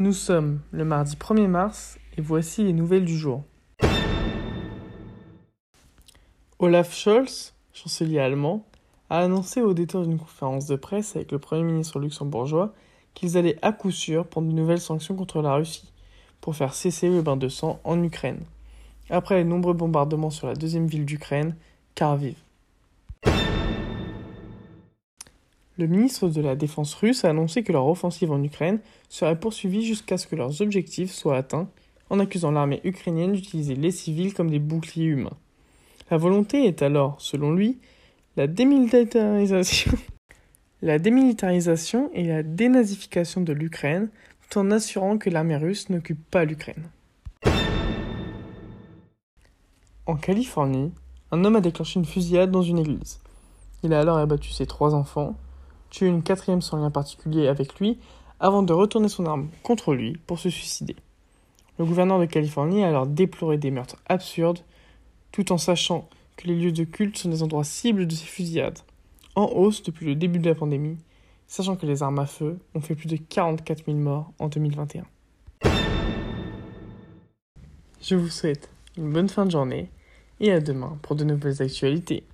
Nous sommes le mardi 1er mars et voici les nouvelles du jour. Olaf Scholz, chancelier allemand, a annoncé au détour d'une conférence de presse avec le Premier ministre luxembourgeois qu'ils allaient à coup sûr prendre de nouvelles sanctions contre la Russie pour faire cesser le bain de sang en Ukraine, après les nombreux bombardements sur la deuxième ville d'Ukraine, Kharkiv. Le ministre de la Défense russe a annoncé que leur offensive en Ukraine serait poursuivie jusqu'à ce que leurs objectifs soient atteints, en accusant l'armée ukrainienne d'utiliser les civils comme des boucliers humains. La volonté est alors, selon lui, la démilitarisation, la démilitarisation et la dénazification de l'Ukraine, tout en assurant que l'armée russe n'occupe pas l'Ukraine. En Californie, un homme a déclenché une fusillade dans une église. Il a alors abattu ses trois enfants, tué une quatrième sans lien particulier avec lui, avant de retourner son arme contre lui pour se suicider. Le gouverneur de Californie a alors déploré des meurtres absurdes, tout en sachant que les lieux de culte sont des endroits cibles de ces fusillades, en hausse depuis le début de la pandémie, sachant que les armes à feu ont fait plus de 44 000 morts en 2021. Je vous souhaite une bonne fin de journée et à demain pour de nouvelles actualités.